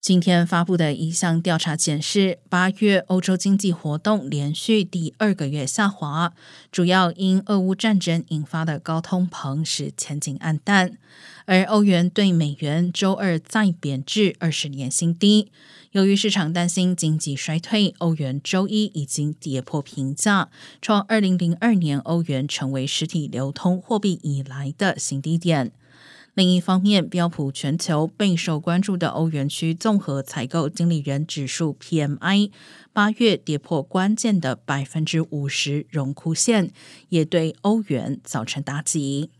今天发布的一项调查显示，八月欧洲经济活动连续第二个月下滑，主要因俄乌战争引发的高通膨使前景暗淡。而欧元对美元周二再贬至二十年新低。由于市场担心经济衰退，欧元周一已经跌破平价，创二零零二年欧元成为实体流通货币以来的新低点。另一方面，标普全球备受关注的欧元区综合采购经理人指数 （PMI） 八月跌破关键的百分之五十荣枯线，也对欧元造成打击。